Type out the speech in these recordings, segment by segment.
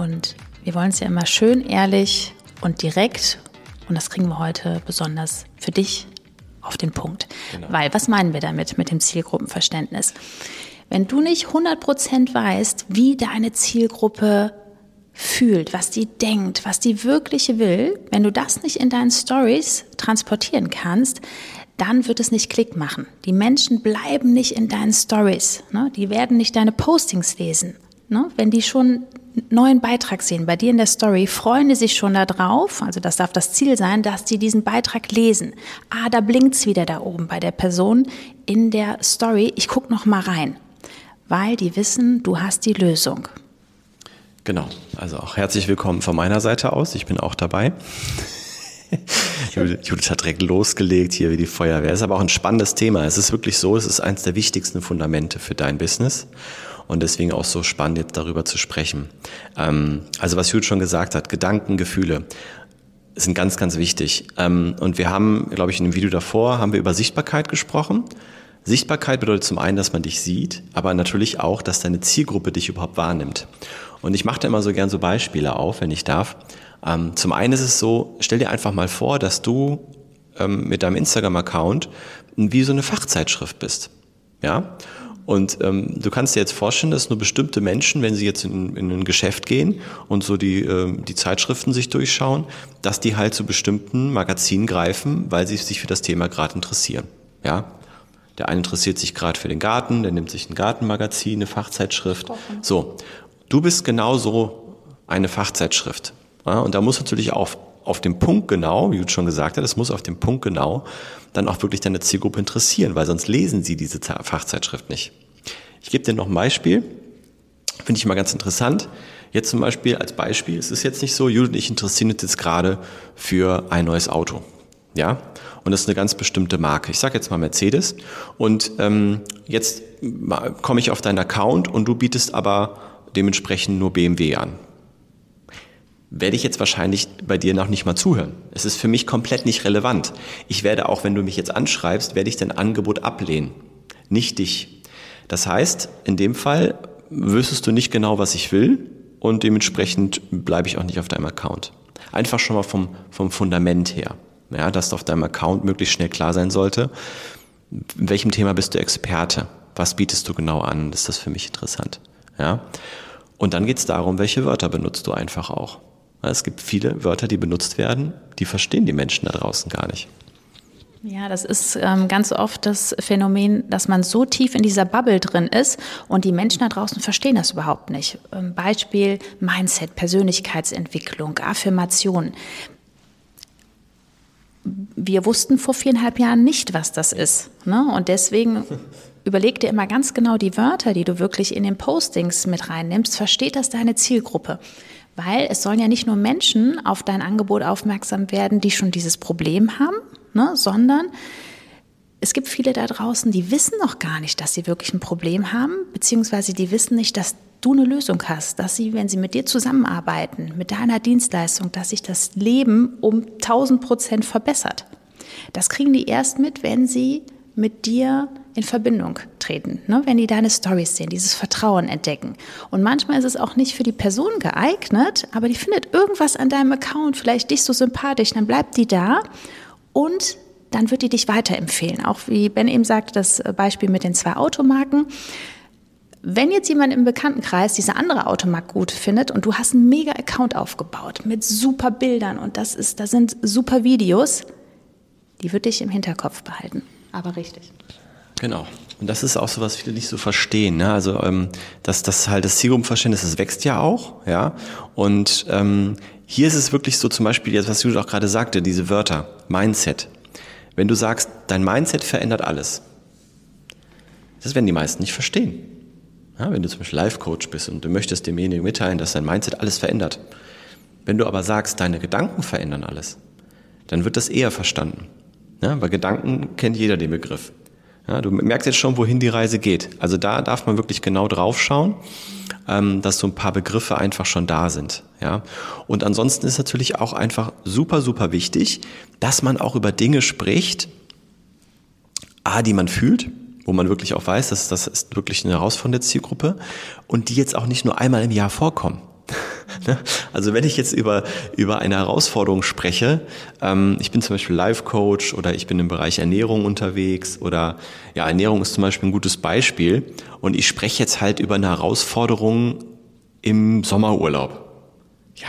und wir wollen es ja immer schön, ehrlich und direkt. Und das kriegen wir heute besonders für dich auf den Punkt. Genau. Weil, was meinen wir damit, mit dem Zielgruppenverständnis? Wenn du nicht 100% weißt, wie deine Zielgruppe fühlt, was die denkt, was die wirkliche will, wenn du das nicht in deinen Stories transportieren kannst, dann wird es nicht Klick machen. Die Menschen bleiben nicht in deinen Stories. Ne? Die werden nicht deine Postings lesen. Ne? Wenn die schon neuen Beitrag sehen, bei dir in der Story, freuen die sich schon darauf, also das darf das Ziel sein, dass die diesen Beitrag lesen. Ah, da blinkt's wieder da oben bei der Person in der Story. Ich guck noch mal rein, weil die wissen, du hast die Lösung. Genau, also auch herzlich willkommen von meiner Seite aus. Ich bin auch dabei. Judith hat direkt losgelegt hier wie die Feuerwehr. Ist aber auch ein spannendes Thema. Es ist wirklich so, es ist eines der wichtigsten Fundamente für dein Business und deswegen auch so spannend, jetzt darüber zu sprechen. Ähm, also was Judith schon gesagt hat, Gedanken, Gefühle sind ganz, ganz wichtig. Ähm, und wir haben, glaube ich, in dem Video davor, haben wir über Sichtbarkeit gesprochen. Sichtbarkeit bedeutet zum einen, dass man dich sieht, aber natürlich auch, dass deine Zielgruppe dich überhaupt wahrnimmt. Und ich mache da immer so gern so Beispiele auf, wenn ich darf. Ähm, zum einen ist es so, stell dir einfach mal vor, dass du ähm, mit deinem Instagram-Account wie so eine Fachzeitschrift bist. Ja? Und ähm, du kannst dir jetzt vorstellen, dass nur bestimmte Menschen, wenn sie jetzt in, in ein Geschäft gehen und so die, ähm, die Zeitschriften sich durchschauen, dass die halt zu bestimmten Magazinen greifen, weil sie sich für das Thema gerade interessieren. Ja, der eine interessiert sich gerade für den Garten, der nimmt sich ein Gartenmagazin, eine Fachzeitschrift. So, du bist genauso eine Fachzeitschrift. Ja, und da muss natürlich auch auf dem Punkt genau, wie du schon gesagt hast, es muss auf dem Punkt genau dann auch wirklich deine Zielgruppe interessieren, weil sonst lesen sie diese Fachzeitschrift nicht. Ich gebe dir noch ein Beispiel, finde ich mal ganz interessant. Jetzt zum Beispiel als Beispiel, es ist jetzt nicht so, Judith und ich interessieren uns jetzt gerade für ein neues Auto. Ja, und das ist eine ganz bestimmte Marke. Ich sage jetzt mal Mercedes. Und ähm, jetzt komme ich auf deinen Account und du bietest aber dementsprechend nur BMW an werde ich jetzt wahrscheinlich bei dir noch nicht mal zuhören. Es ist für mich komplett nicht relevant. Ich werde auch, wenn du mich jetzt anschreibst, werde ich dein Angebot ablehnen, nicht dich. Das heißt, in dem Fall wüsstest du nicht genau, was ich will und dementsprechend bleibe ich auch nicht auf deinem Account. Einfach schon mal vom, vom Fundament her, ja, dass auf deinem Account möglichst schnell klar sein sollte, in welchem Thema bist du Experte, was bietest du genau an, ist das für mich interessant. Ja? Und dann geht es darum, welche Wörter benutzt du einfach auch. Es gibt viele Wörter, die benutzt werden, die verstehen die Menschen da draußen gar nicht. Ja, das ist ähm, ganz oft das Phänomen, dass man so tief in dieser Bubble drin ist und die Menschen da draußen verstehen das überhaupt nicht. Ähm, Beispiel Mindset, Persönlichkeitsentwicklung, Affirmation. Wir wussten vor viereinhalb Jahren nicht, was das ist. Ne? Und deswegen überleg dir immer ganz genau die Wörter, die du wirklich in den Postings mit reinnimmst. Versteht das deine Zielgruppe? Weil es sollen ja nicht nur Menschen auf dein Angebot aufmerksam werden, die schon dieses Problem haben, ne, sondern es gibt viele da draußen, die wissen noch gar nicht, dass sie wirklich ein Problem haben, beziehungsweise die wissen nicht, dass du eine Lösung hast, dass sie, wenn sie mit dir zusammenarbeiten, mit deiner Dienstleistung, dass sich das Leben um 1000 Prozent verbessert. Das kriegen die erst mit, wenn sie mit dir in Verbindung treten, ne? wenn die deine Stories sehen, dieses Vertrauen entdecken. Und manchmal ist es auch nicht für die Person geeignet, aber die findet irgendwas an deinem Account, vielleicht dich so sympathisch, dann bleibt die da und dann wird die dich weiterempfehlen. Auch wie Ben eben sagt, das Beispiel mit den zwei Automarken. Wenn jetzt jemand im Bekanntenkreis diese andere Automarke gut findet und du hast einen mega Account aufgebaut mit super Bildern und das ist, da sind super Videos, die wird dich im Hinterkopf behalten. Aber richtig. Genau. Und das ist auch so, was viele nicht so verstehen. Ne? Also ähm, dass das halt das Zielgruppenverständnis, das wächst ja auch, ja. Und ähm, hier ist es wirklich so zum Beispiel, jetzt, was du auch gerade sagte, diese Wörter, Mindset. Wenn du sagst, dein Mindset verändert alles, das werden die meisten nicht verstehen. Ja, wenn du zum Beispiel Life-Coach bist und du möchtest demjenigen mitteilen, dass sein Mindset alles verändert. Wenn du aber sagst, deine Gedanken verändern alles, dann wird das eher verstanden. Ja, weil Gedanken kennt jeder den Begriff. Ja, du merkst jetzt schon, wohin die Reise geht. Also da darf man wirklich genau drauf schauen, ähm, dass so ein paar Begriffe einfach schon da sind. Ja, und ansonsten ist natürlich auch einfach super, super wichtig, dass man auch über Dinge spricht, a, die man fühlt, wo man wirklich auch weiß, dass das ist wirklich eine herausfordernde Zielgruppe und die jetzt auch nicht nur einmal im Jahr vorkommen. Ne? Also wenn ich jetzt über, über eine Herausforderung spreche, ähm, ich bin zum Beispiel Life-Coach oder ich bin im Bereich Ernährung unterwegs oder ja, Ernährung ist zum Beispiel ein gutes Beispiel und ich spreche jetzt halt über eine Herausforderung im Sommerurlaub. Ja,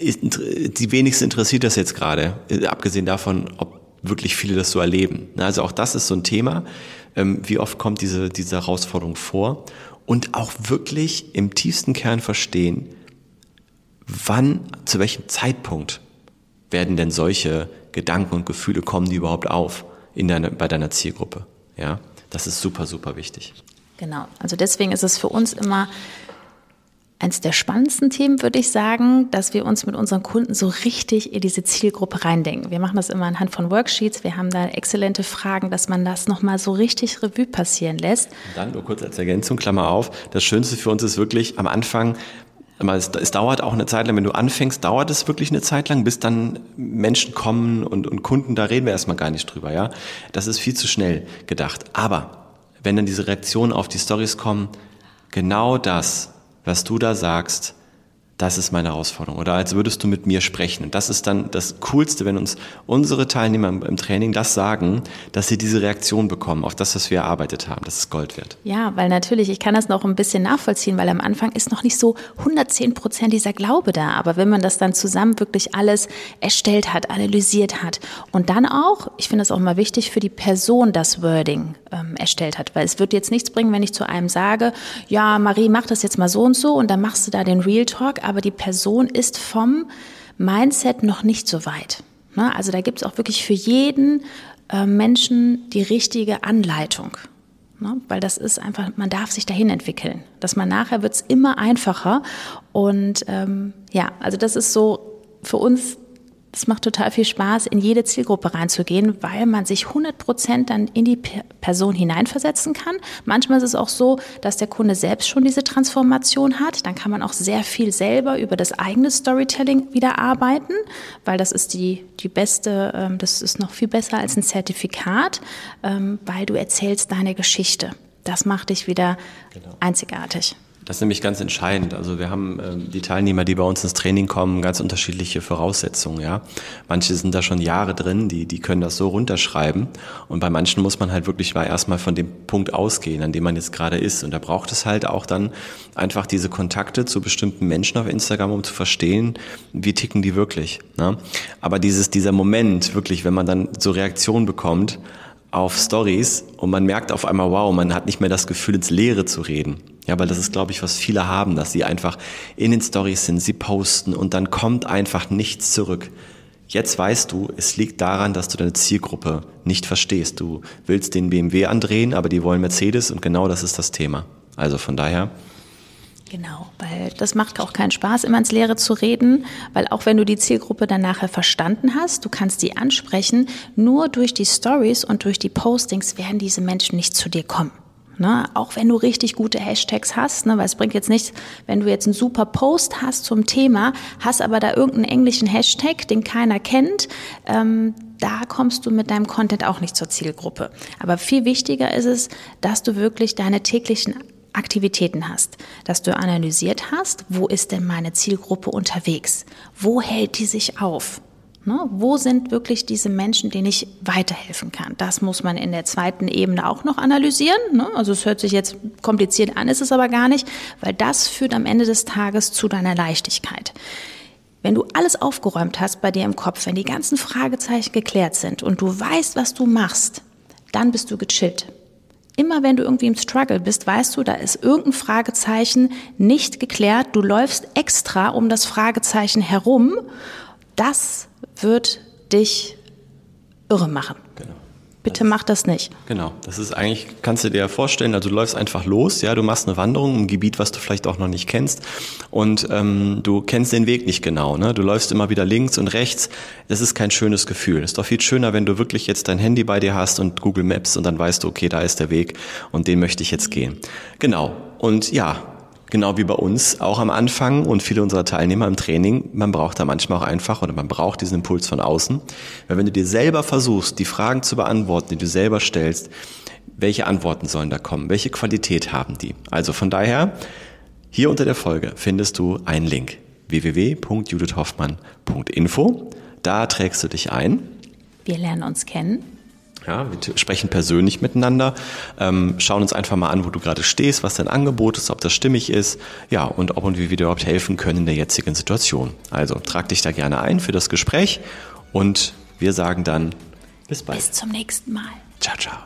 Die wenigsten interessiert das jetzt gerade, äh, abgesehen davon, ob wirklich viele das so erleben. Also auch das ist so ein Thema. Ähm, wie oft kommt diese, diese Herausforderung vor? Und auch wirklich im tiefsten Kern verstehen, wann, zu welchem Zeitpunkt werden denn solche Gedanken und Gefühle kommen die überhaupt auf in deine, bei deiner Zielgruppe? Ja, das ist super, super wichtig. Genau. Also deswegen ist es für uns immer eines der spannendsten Themen, würde ich sagen, dass wir uns mit unseren Kunden so richtig in diese Zielgruppe reindenken. Wir machen das immer anhand von Worksheets. Wir haben da exzellente Fragen, dass man das nochmal so richtig Revue passieren lässt. Dann nur kurz als Ergänzung, Klammer auf. Das Schönste für uns ist wirklich am Anfang, es, es, dauert auch eine Zeit lang, wenn du anfängst, dauert es wirklich eine Zeit lang, bis dann Menschen kommen und, und Kunden, da reden wir erstmal gar nicht drüber, ja. Das ist viel zu schnell gedacht. Aber wenn dann diese Reaktionen auf die Stories kommen, genau das was du da sagst, das ist meine Herausforderung. Oder als würdest du mit mir sprechen. Und das ist dann das Coolste, wenn uns unsere Teilnehmer im Training das sagen, dass sie diese Reaktion bekommen auf das, was wir erarbeitet haben. Das ist Gold wert. Ja, weil natürlich, ich kann das noch ein bisschen nachvollziehen, weil am Anfang ist noch nicht so 110 Prozent dieser Glaube da. Aber wenn man das dann zusammen wirklich alles erstellt hat, analysiert hat und dann auch, ich finde es auch mal wichtig, für die Person das Wording ähm, erstellt hat. Weil es wird jetzt nichts bringen, wenn ich zu einem sage, ja, Marie, mach das jetzt mal so und so und dann machst du da den Real Talk aber die Person ist vom Mindset noch nicht so weit. Ne? Also da gibt es auch wirklich für jeden äh, Menschen die richtige Anleitung. Ne? Weil das ist einfach, man darf sich dahin entwickeln. Dass man nachher wird es immer einfacher. Und ähm, ja, also das ist so für uns es macht total viel Spaß, in jede Zielgruppe reinzugehen, weil man sich 100 Prozent dann in die Person hineinversetzen kann. Manchmal ist es auch so, dass der Kunde selbst schon diese Transformation hat. Dann kann man auch sehr viel selber über das eigene Storytelling wieder arbeiten, weil das ist die, die beste, ähm, das ist noch viel besser als ein Zertifikat, ähm, weil du erzählst deine Geschichte. Das macht dich wieder genau. einzigartig. Das ist nämlich ganz entscheidend. Also wir haben ähm, die Teilnehmer, die bei uns ins Training kommen, ganz unterschiedliche Voraussetzungen. Ja, manche sind da schon Jahre drin, die die können das so runterschreiben. Und bei manchen muss man halt wirklich mal erstmal von dem Punkt ausgehen, an dem man jetzt gerade ist. Und da braucht es halt auch dann einfach diese Kontakte zu bestimmten Menschen auf Instagram, um zu verstehen, wie ticken die wirklich. Ne? Aber dieses dieser Moment wirklich, wenn man dann so Reaktionen bekommt auf Stories und man merkt auf einmal, wow, man hat nicht mehr das Gefühl, ins Leere zu reden. Ja, weil das ist, glaube ich, was viele haben, dass sie einfach in den Stories sind, sie posten und dann kommt einfach nichts zurück. Jetzt weißt du, es liegt daran, dass du deine Zielgruppe nicht verstehst. Du willst den BMW andrehen, aber die wollen Mercedes und genau das ist das Thema. Also von daher. Genau, weil das macht auch keinen Spaß, immer ins Leere zu reden, weil auch wenn du die Zielgruppe dann nachher verstanden hast, du kannst sie ansprechen, nur durch die Stories und durch die Postings werden diese Menschen nicht zu dir kommen. Ne? Auch wenn du richtig gute Hashtags hast, ne? weil es bringt jetzt nichts, wenn du jetzt einen super Post hast zum Thema, hast aber da irgendeinen englischen Hashtag, den keiner kennt, ähm, da kommst du mit deinem Content auch nicht zur Zielgruppe. Aber viel wichtiger ist es, dass du wirklich deine täglichen Aktivitäten hast, dass du analysiert hast, wo ist denn meine Zielgruppe unterwegs? Wo hält die sich auf? Ne? Wo sind wirklich diese Menschen, denen ich weiterhelfen kann? Das muss man in der zweiten Ebene auch noch analysieren. Ne? Also es hört sich jetzt kompliziert an, ist es aber gar nicht, weil das führt am Ende des Tages zu deiner Leichtigkeit. Wenn du alles aufgeräumt hast bei dir im Kopf, wenn die ganzen Fragezeichen geklärt sind und du weißt, was du machst, dann bist du gechillt. Immer wenn du irgendwie im Struggle bist, weißt du, da ist irgendein Fragezeichen nicht geklärt. Du läufst extra um das Fragezeichen herum. Das wird dich irre machen. Genau. Bitte mach das nicht. Genau, das ist eigentlich, kannst du dir vorstellen, also du läufst einfach los, ja, du machst eine Wanderung im Gebiet, was du vielleicht auch noch nicht kennst und ähm, du kennst den Weg nicht genau, ne? du läufst immer wieder links und rechts, das ist kein schönes Gefühl. Es ist doch viel schöner, wenn du wirklich jetzt dein Handy bei dir hast und Google Maps und dann weißt du, okay, da ist der Weg und den möchte ich jetzt gehen. Genau, und ja, genau wie bei uns auch am Anfang und viele unserer Teilnehmer im Training, man braucht da manchmal auch einfach oder man braucht diesen Impuls von außen. Weil wenn du dir selber versuchst, die Fragen zu beantworten, die du selber stellst, welche Antworten sollen da kommen? Welche Qualität haben die? Also von daher, hier unter der Folge findest du einen Link www.judithhoffmann.info. Da trägst du dich ein. Wir lernen uns kennen. Ja, wir sprechen persönlich miteinander, ähm, schauen uns einfach mal an, wo du gerade stehst, was dein Angebot ist, ob das stimmig ist, ja, und ob und wie wir dir überhaupt helfen können in der jetzigen Situation. Also trag dich da gerne ein für das Gespräch und wir sagen dann bis bald. Bis zum nächsten Mal. Ciao, ciao.